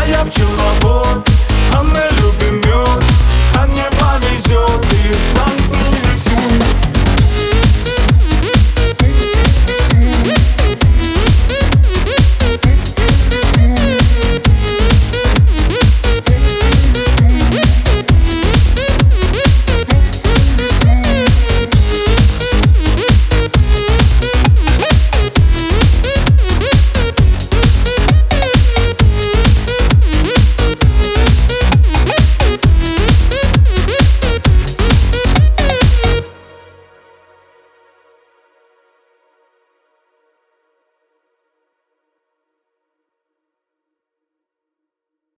fire up to my bone.